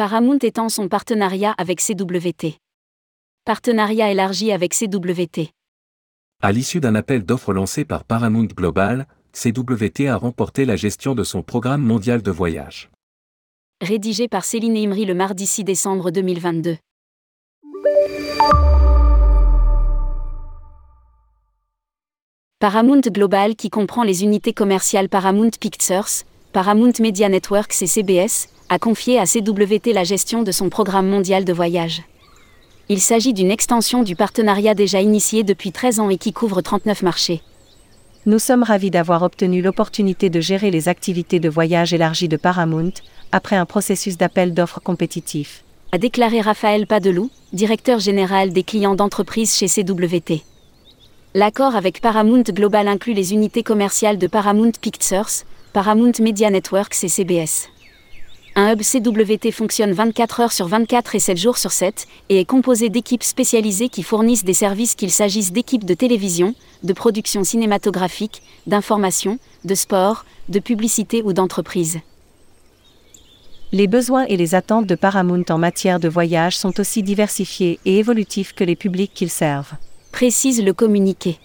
Paramount étend son partenariat avec CWT. Partenariat élargi avec CWT. À l'issue d'un appel d'offres lancé par Paramount Global, CWT a remporté la gestion de son programme mondial de voyage. Rédigé par Céline Imri le mardi 6 décembre 2022. Paramount Global qui comprend les unités commerciales Paramount Pictures, Paramount Media Networks et CBS, a confié à CWT la gestion de son programme mondial de voyage. Il s'agit d'une extension du partenariat déjà initié depuis 13 ans et qui couvre 39 marchés. Nous sommes ravis d'avoir obtenu l'opportunité de gérer les activités de voyage élargies de Paramount, après un processus d'appel d'offres compétitif. A déclaré Raphaël Padelou, directeur général des clients d'entreprise chez CWT. L'accord avec Paramount Global inclut les unités commerciales de Paramount Pictures, Paramount Media Networks et CBS. Un hub CWT fonctionne 24 heures sur 24 et 7 jours sur 7 et est composé d'équipes spécialisées qui fournissent des services qu'il s'agisse d'équipes de télévision, de production cinématographique, d'information, de sport, de publicité ou d'entreprise. Les besoins et les attentes de Paramount en matière de voyage sont aussi diversifiés et évolutifs que les publics qu'ils servent précise le communiqué.